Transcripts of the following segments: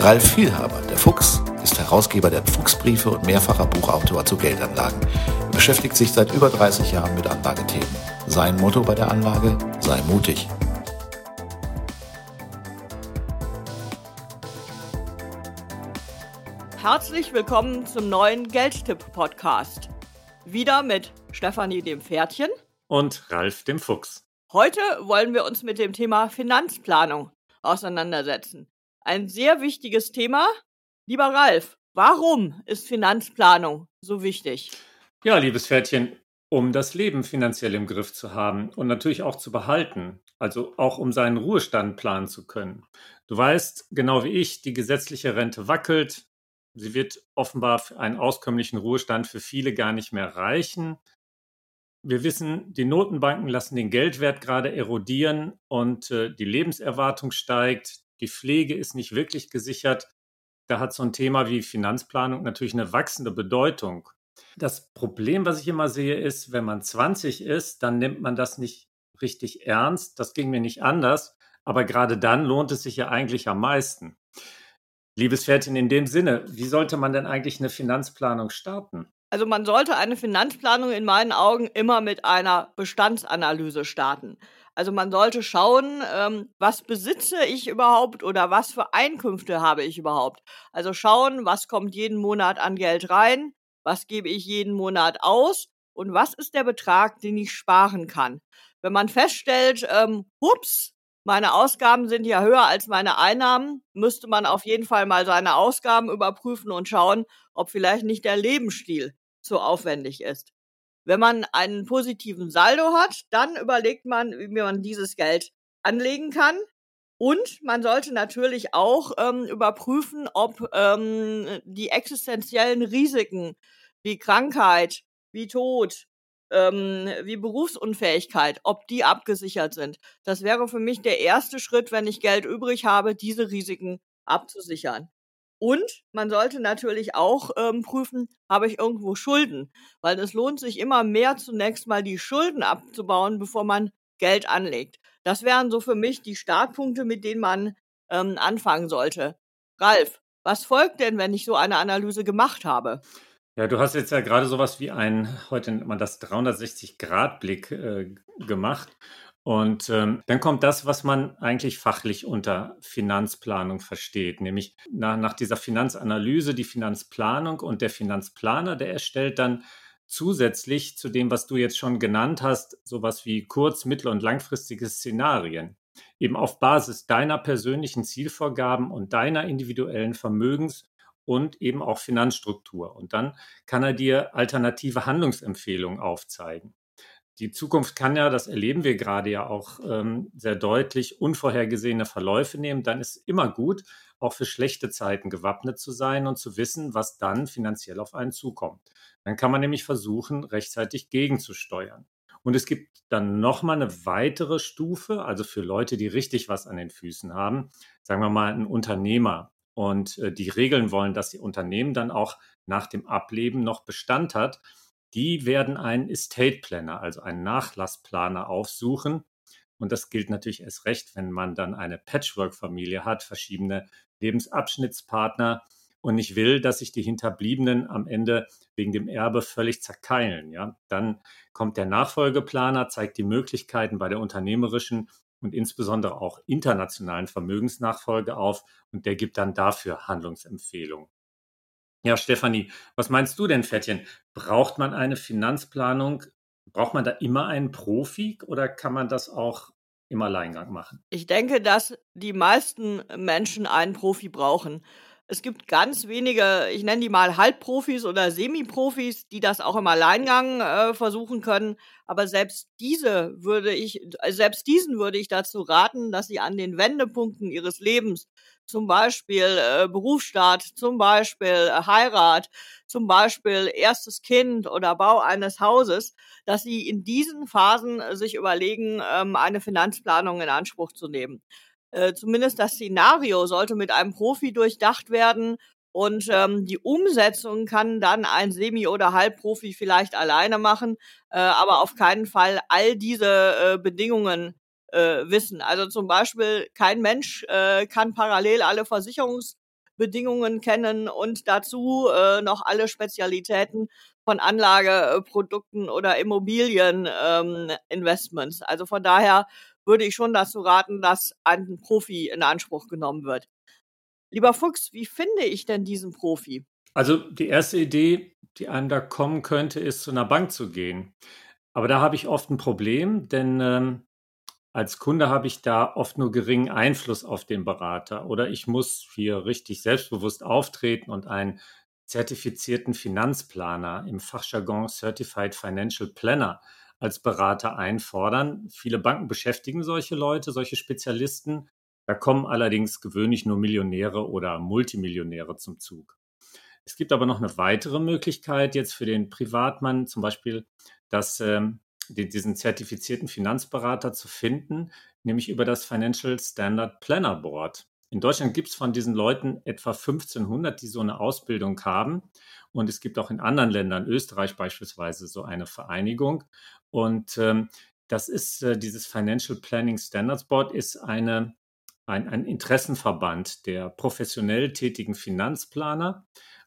Ralf Vielhaber, der Fuchs, ist Herausgeber der Fuchsbriefe und mehrfacher Buchautor zu Geldanlagen. Er beschäftigt sich seit über 30 Jahren mit Anlagethemen. Sein Motto bei der Anlage, sei mutig. Herzlich willkommen zum neuen Geldtipp-Podcast. Wieder mit Stefanie dem Pferdchen und Ralf dem Fuchs. Heute wollen wir uns mit dem Thema Finanzplanung auseinandersetzen. Ein sehr wichtiges Thema. Lieber Ralf, warum ist Finanzplanung so wichtig? Ja, liebes Pferdchen, um das Leben finanziell im Griff zu haben und natürlich auch zu behalten, also auch um seinen Ruhestand planen zu können. Du weißt, genau wie ich, die gesetzliche Rente wackelt. Sie wird offenbar für einen auskömmlichen Ruhestand für viele gar nicht mehr reichen. Wir wissen, die Notenbanken lassen den Geldwert gerade erodieren und äh, die Lebenserwartung steigt. Die Pflege ist nicht wirklich gesichert. Da hat so ein Thema wie Finanzplanung natürlich eine wachsende Bedeutung. Das Problem, was ich immer sehe, ist, wenn man 20 ist, dann nimmt man das nicht richtig ernst. Das ging mir nicht anders. Aber gerade dann lohnt es sich ja eigentlich am meisten. Liebes Pferdchen, in dem Sinne, wie sollte man denn eigentlich eine Finanzplanung starten? Also man sollte eine Finanzplanung in meinen Augen immer mit einer Bestandsanalyse starten. Also man sollte schauen, ähm, was besitze ich überhaupt oder was für Einkünfte habe ich überhaupt. Also schauen, was kommt jeden Monat an Geld rein, was gebe ich jeden Monat aus und was ist der Betrag, den ich sparen kann. Wenn man feststellt, ähm, hups, meine Ausgaben sind ja höher als meine Einnahmen, müsste man auf jeden Fall mal seine Ausgaben überprüfen und schauen, ob vielleicht nicht der Lebensstil zu aufwendig ist. Wenn man einen positiven Saldo hat, dann überlegt man, wie man dieses Geld anlegen kann. Und man sollte natürlich auch ähm, überprüfen, ob ähm, die existenziellen Risiken wie Krankheit, wie Tod, ähm, wie Berufsunfähigkeit, ob die abgesichert sind. Das wäre für mich der erste Schritt, wenn ich Geld übrig habe, diese Risiken abzusichern. Und man sollte natürlich auch ähm, prüfen, habe ich irgendwo Schulden? Weil es lohnt sich immer mehr zunächst mal die Schulden abzubauen, bevor man Geld anlegt. Das wären so für mich die Startpunkte, mit denen man ähm, anfangen sollte. Ralf, was folgt denn, wenn ich so eine Analyse gemacht habe? Ja, du hast jetzt ja gerade sowas wie ein, heute nennt man das 360-Grad-Blick äh, gemacht. Und ähm, dann kommt das, was man eigentlich fachlich unter Finanzplanung versteht, nämlich nach, nach dieser Finanzanalyse die Finanzplanung und der Finanzplaner, der erstellt dann zusätzlich zu dem, was du jetzt schon genannt hast, sowas wie kurz-, mittel- und langfristige Szenarien. Eben auf Basis deiner persönlichen Zielvorgaben und deiner individuellen Vermögens- und eben auch Finanzstruktur. Und dann kann er dir alternative Handlungsempfehlungen aufzeigen. Die Zukunft kann ja, das erleben wir gerade ja auch ähm, sehr deutlich, unvorhergesehene Verläufe nehmen. Dann ist immer gut, auch für schlechte Zeiten gewappnet zu sein und zu wissen, was dann finanziell auf einen zukommt. Dann kann man nämlich versuchen, rechtzeitig gegenzusteuern. Und es gibt dann nochmal eine weitere Stufe, also für Leute, die richtig was an den Füßen haben, sagen wir mal ein Unternehmer und äh, die regeln wollen, dass ihr Unternehmen dann auch nach dem Ableben noch Bestand hat die werden einen Estate Planner, also einen Nachlassplaner aufsuchen. Und das gilt natürlich erst recht, wenn man dann eine Patchwork-Familie hat, verschiedene Lebensabschnittspartner und nicht will, dass sich die Hinterbliebenen am Ende wegen dem Erbe völlig zerkeilen. Ja? Dann kommt der Nachfolgeplaner, zeigt die Möglichkeiten bei der unternehmerischen und insbesondere auch internationalen Vermögensnachfolge auf und der gibt dann dafür Handlungsempfehlungen. Ja, Stefanie, was meinst du denn, Fettchen? Braucht man eine Finanzplanung? Braucht man da immer einen Profi oder kann man das auch im Alleingang machen? Ich denke, dass die meisten Menschen einen Profi brauchen. Es gibt ganz wenige, ich nenne die mal Halbprofis oder Semiprofis, die das auch im Alleingang äh, versuchen können. Aber selbst diese würde ich, selbst diesen würde ich dazu raten, dass sie an den Wendepunkten ihres Lebens zum Beispiel äh, Berufsstart, zum Beispiel äh, Heirat, zum Beispiel erstes Kind oder Bau eines Hauses, dass sie in diesen Phasen äh, sich überlegen, ähm, eine Finanzplanung in Anspruch zu nehmen. Äh, zumindest das Szenario sollte mit einem Profi durchdacht werden und ähm, die Umsetzung kann dann ein Semi- oder Halbprofi vielleicht alleine machen, äh, aber auf keinen Fall all diese äh, Bedingungen äh, wissen. Also zum Beispiel kein Mensch äh, kann parallel alle Versicherungsbedingungen kennen und dazu äh, noch alle Spezialitäten von Anlageprodukten oder Immobilieninvestments. Ähm, also von daher würde ich schon dazu raten, dass ein Profi in Anspruch genommen wird. Lieber Fuchs, wie finde ich denn diesen Profi? Also die erste Idee, die einem da kommen könnte, ist zu einer Bank zu gehen. Aber da habe ich oft ein Problem, denn ähm, als Kunde habe ich da oft nur geringen Einfluss auf den Berater oder ich muss hier richtig selbstbewusst auftreten und einen zertifizierten Finanzplaner im Fachjargon Certified Financial Planner als Berater einfordern. Viele Banken beschäftigen solche Leute, solche Spezialisten. Da kommen allerdings gewöhnlich nur Millionäre oder Multimillionäre zum Zug. Es gibt aber noch eine weitere Möglichkeit jetzt für den Privatmann, zum Beispiel, dass ähm, diesen zertifizierten Finanzberater zu finden, nämlich über das Financial Standard Planner Board. In Deutschland gibt es von diesen Leuten etwa 1500, die so eine Ausbildung haben. Und es gibt auch in anderen Ländern, Österreich beispielsweise, so eine Vereinigung. Und ähm, das ist äh, dieses Financial Planning Standards Board ist eine, ein, ein Interessenverband der professionell tätigen Finanzplaner.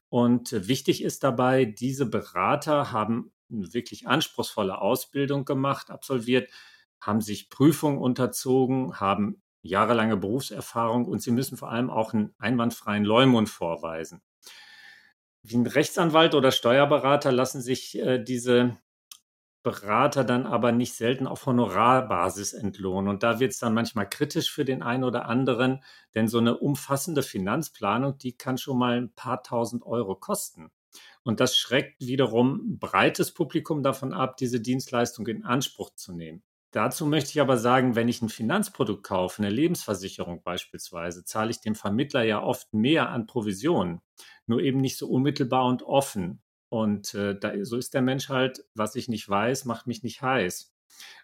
Und äh, wichtig ist dabei, diese Berater haben eine wirklich anspruchsvolle Ausbildung gemacht, absolviert, haben sich Prüfungen unterzogen, haben jahrelange Berufserfahrung und sie müssen vor allem auch einen einwandfreien Leumund vorweisen. Wie ein Rechtsanwalt oder Steuerberater lassen sich äh, diese Berater dann aber nicht selten auf Honorarbasis entlohnen. Und da wird es dann manchmal kritisch für den einen oder anderen, denn so eine umfassende Finanzplanung, die kann schon mal ein paar tausend Euro kosten. Und das schreckt wiederum ein breites Publikum davon ab, diese Dienstleistung in Anspruch zu nehmen. Dazu möchte ich aber sagen, wenn ich ein Finanzprodukt kaufe, eine Lebensversicherung beispielsweise, zahle ich dem Vermittler ja oft mehr an Provisionen, nur eben nicht so unmittelbar und offen. Und äh, da, so ist der Mensch halt, was ich nicht weiß, macht mich nicht heiß.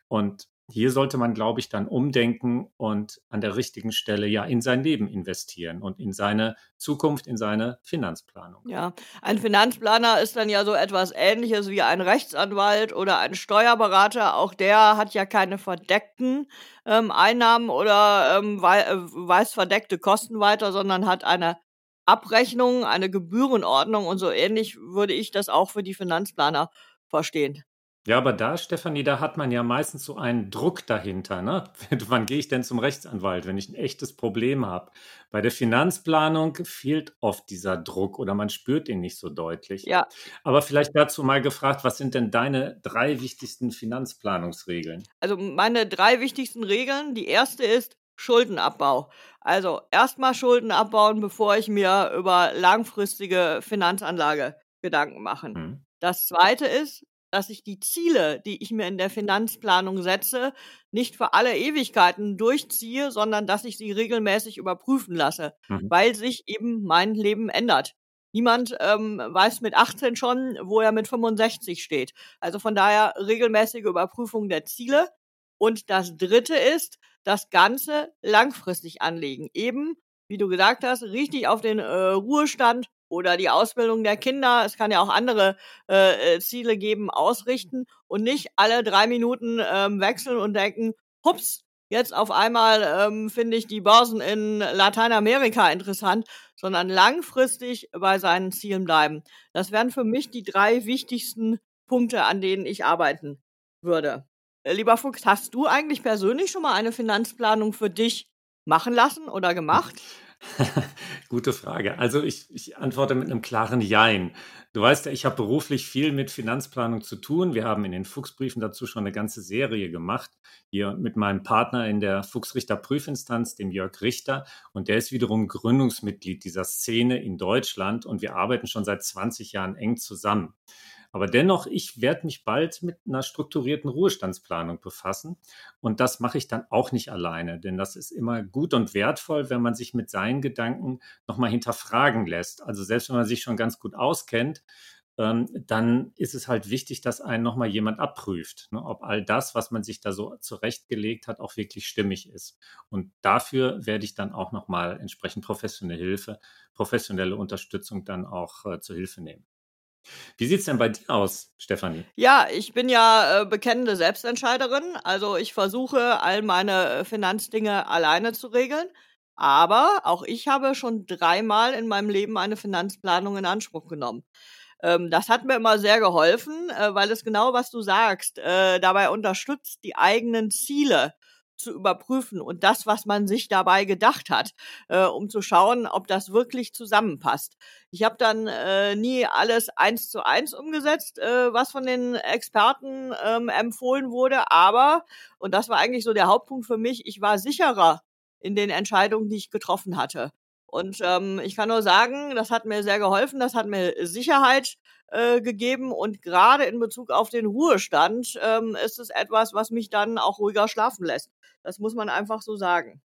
Und hier sollte man, glaube ich, dann umdenken und an der richtigen Stelle ja in sein Leben investieren und in seine Zukunft, in seine Finanzplanung. Ja, ein Finanzplaner ist dann ja so etwas ähnliches wie ein Rechtsanwalt oder ein Steuerberater. Auch der hat ja keine verdeckten ähm, Einnahmen oder ähm, weist verdeckte Kosten weiter, sondern hat eine Abrechnung, eine Gebührenordnung und so ähnlich würde ich das auch für die Finanzplaner verstehen. Ja, aber da, Stefanie, da hat man ja meistens so einen Druck dahinter. Ne? Wann gehe ich denn zum Rechtsanwalt, wenn ich ein echtes Problem habe? Bei der Finanzplanung fehlt oft dieser Druck oder man spürt ihn nicht so deutlich. Ja. Aber vielleicht dazu mal gefragt, was sind denn deine drei wichtigsten Finanzplanungsregeln? Also meine drei wichtigsten Regeln. Die erste ist Schuldenabbau. Also erstmal Schulden abbauen, bevor ich mir über langfristige Finanzanlage Gedanken machen. Hm. Das zweite ist, dass ich die Ziele, die ich mir in der Finanzplanung setze, nicht für alle Ewigkeiten durchziehe, sondern dass ich sie regelmäßig überprüfen lasse, mhm. weil sich eben mein Leben ändert. Niemand ähm, weiß mit 18 schon, wo er mit 65 steht. Also von daher regelmäßige Überprüfung der Ziele. Und das Dritte ist, das Ganze langfristig anlegen. Eben, wie du gesagt hast, richtig auf den äh, Ruhestand oder die Ausbildung der Kinder, es kann ja auch andere äh, äh, Ziele geben, ausrichten und nicht alle drei Minuten ähm, wechseln und denken, hups, jetzt auf einmal ähm, finde ich die Börsen in Lateinamerika interessant, sondern langfristig bei seinen Zielen bleiben. Das wären für mich die drei wichtigsten Punkte, an denen ich arbeiten würde. Äh, lieber Fuchs, hast du eigentlich persönlich schon mal eine Finanzplanung für dich machen lassen oder gemacht? Gute Frage. Also ich, ich antworte mit einem klaren Jein. Du weißt ja, ich habe beruflich viel mit Finanzplanung zu tun. Wir haben in den Fuchsbriefen dazu schon eine ganze Serie gemacht. Hier mit meinem Partner in der Fuchsrichter Prüfinstanz, dem Jörg Richter. Und der ist wiederum Gründungsmitglied dieser Szene in Deutschland. Und wir arbeiten schon seit 20 Jahren eng zusammen. Aber dennoch, ich werde mich bald mit einer strukturierten Ruhestandsplanung befassen. Und das mache ich dann auch nicht alleine, denn das ist immer gut und wertvoll, wenn man sich mit seinen Gedanken nochmal hinterfragen lässt. Also selbst wenn man sich schon ganz gut auskennt, ähm, dann ist es halt wichtig, dass einen nochmal jemand abprüft, ne, ob all das, was man sich da so zurechtgelegt hat, auch wirklich stimmig ist. Und dafür werde ich dann auch nochmal entsprechend professionelle Hilfe, professionelle Unterstützung dann auch äh, zur Hilfe nehmen. Wie sieht es denn bei dir aus, Stefanie? Ja, ich bin ja äh, bekennende Selbstentscheiderin. Also ich versuche, all meine äh, Finanzdinge alleine zu regeln. Aber auch ich habe schon dreimal in meinem Leben eine Finanzplanung in Anspruch genommen. Ähm, das hat mir immer sehr geholfen, äh, weil es genau, was du sagst, äh, dabei unterstützt, die eigenen Ziele zu überprüfen und das, was man sich dabei gedacht hat, äh, um zu schauen, ob das wirklich zusammenpasst. Ich habe dann äh, nie alles eins zu eins umgesetzt, äh, was von den Experten ähm, empfohlen wurde, aber, und das war eigentlich so der Hauptpunkt für mich, ich war sicherer in den Entscheidungen, die ich getroffen hatte. Und ähm, ich kann nur sagen, das hat mir sehr geholfen, das hat mir Sicherheit äh, gegeben und gerade in Bezug auf den Ruhestand ähm, ist es etwas, was mich dann auch ruhiger schlafen lässt. Das muss man einfach so sagen.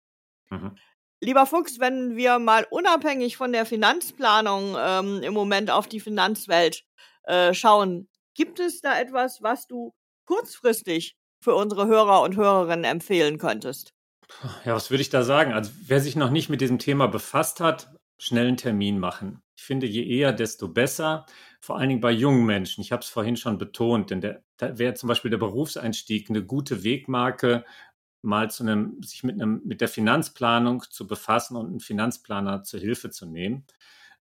Mhm. Lieber Fuchs, wenn wir mal unabhängig von der Finanzplanung ähm, im Moment auf die Finanzwelt äh, schauen, gibt es da etwas, was du kurzfristig für unsere Hörer und Hörerinnen empfehlen könntest? Ja, was würde ich da sagen? Also wer sich noch nicht mit diesem Thema befasst hat, schnell einen Termin machen. Ich finde, je eher, desto besser. Vor allen Dingen bei jungen Menschen. Ich habe es vorhin schon betont, denn der, da wäre zum Beispiel der Berufseinstieg eine gute Wegmarke, mal zu einem, sich mit einem, mit der Finanzplanung zu befassen und einen Finanzplaner zur Hilfe zu nehmen.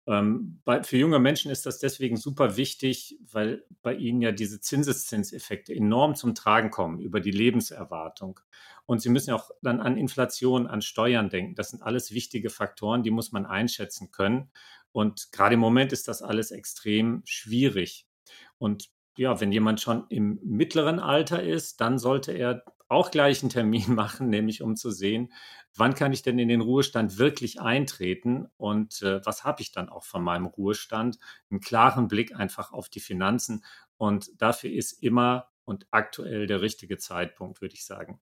Ähm, bei, für junge Menschen ist das deswegen super wichtig, weil bei ihnen ja diese Zinseszinseffekte enorm zum Tragen kommen über die Lebenserwartung. Und sie müssen ja auch dann an Inflation, an Steuern denken. Das sind alles wichtige Faktoren, die muss man einschätzen können. Und gerade im Moment ist das alles extrem schwierig. Und ja, wenn jemand schon im mittleren Alter ist, dann sollte er auch gleich einen Termin machen, nämlich um zu sehen, wann kann ich denn in den Ruhestand wirklich eintreten und äh, was habe ich dann auch von meinem Ruhestand? Einen klaren Blick einfach auf die Finanzen und dafür ist immer und aktuell der richtige Zeitpunkt, würde ich sagen.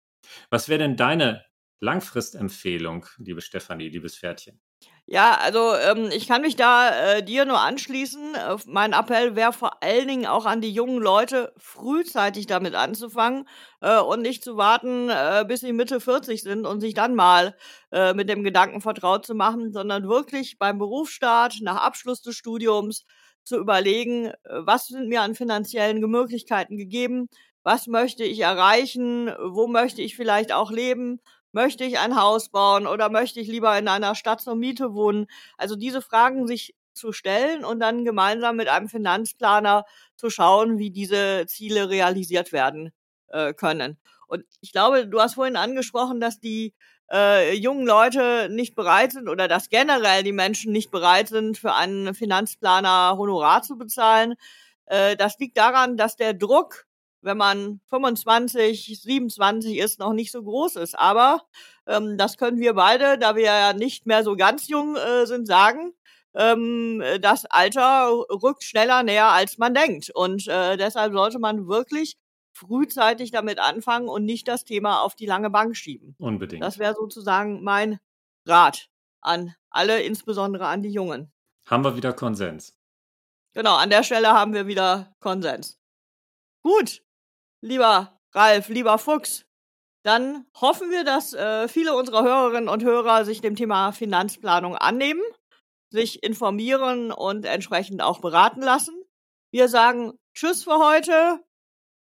Was wäre denn deine Langfristempfehlung, liebe Stefanie, liebes Pferdchen? Ja, also ähm, ich kann mich da äh, dir nur anschließen. Äh, mein Appell wäre vor allen Dingen auch an die jungen Leute, frühzeitig damit anzufangen äh, und nicht zu warten, äh, bis sie Mitte 40 sind und sich dann mal äh, mit dem Gedanken vertraut zu machen, sondern wirklich beim Berufsstart, nach Abschluss des Studiums zu überlegen, äh, was sind mir an finanziellen Möglichkeiten gegeben, was möchte ich erreichen, wo möchte ich vielleicht auch leben Möchte ich ein Haus bauen oder möchte ich lieber in einer Stadt zur Miete wohnen? Also diese Fragen sich zu stellen und dann gemeinsam mit einem Finanzplaner zu schauen, wie diese Ziele realisiert werden äh, können. Und ich glaube, du hast vorhin angesprochen, dass die äh, jungen Leute nicht bereit sind oder dass generell die Menschen nicht bereit sind, für einen Finanzplaner Honorar zu bezahlen. Äh, das liegt daran, dass der Druck wenn man 25, 27 ist, noch nicht so groß ist. Aber ähm, das können wir beide, da wir ja nicht mehr so ganz jung äh, sind, sagen. Ähm, das Alter rückt schneller näher, als man denkt. Und äh, deshalb sollte man wirklich frühzeitig damit anfangen und nicht das Thema auf die lange Bank schieben. Unbedingt. Das wäre sozusagen mein Rat an alle, insbesondere an die Jungen. Haben wir wieder Konsens. Genau, an der Stelle haben wir wieder Konsens. Gut, lieber Ralf, lieber Fuchs, dann hoffen wir, dass äh, viele unserer Hörerinnen und Hörer sich dem Thema Finanzplanung annehmen, sich informieren und entsprechend auch beraten lassen. Wir sagen Tschüss für heute,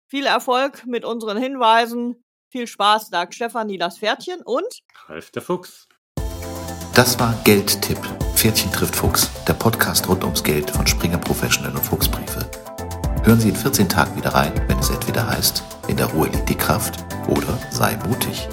viel Erfolg mit unseren Hinweisen, viel Spaß, sagt Stefanie das Pferdchen und Ralf der Fuchs. Das war Geldtipp. Pferdchen trifft Fuchs, der Podcast rund ums Geld von Springer Professional und Fuchsbriefe. Hören Sie in 14 Tagen wieder rein, wenn es entweder heißt, in der Ruhe liegt die Kraft oder sei mutig.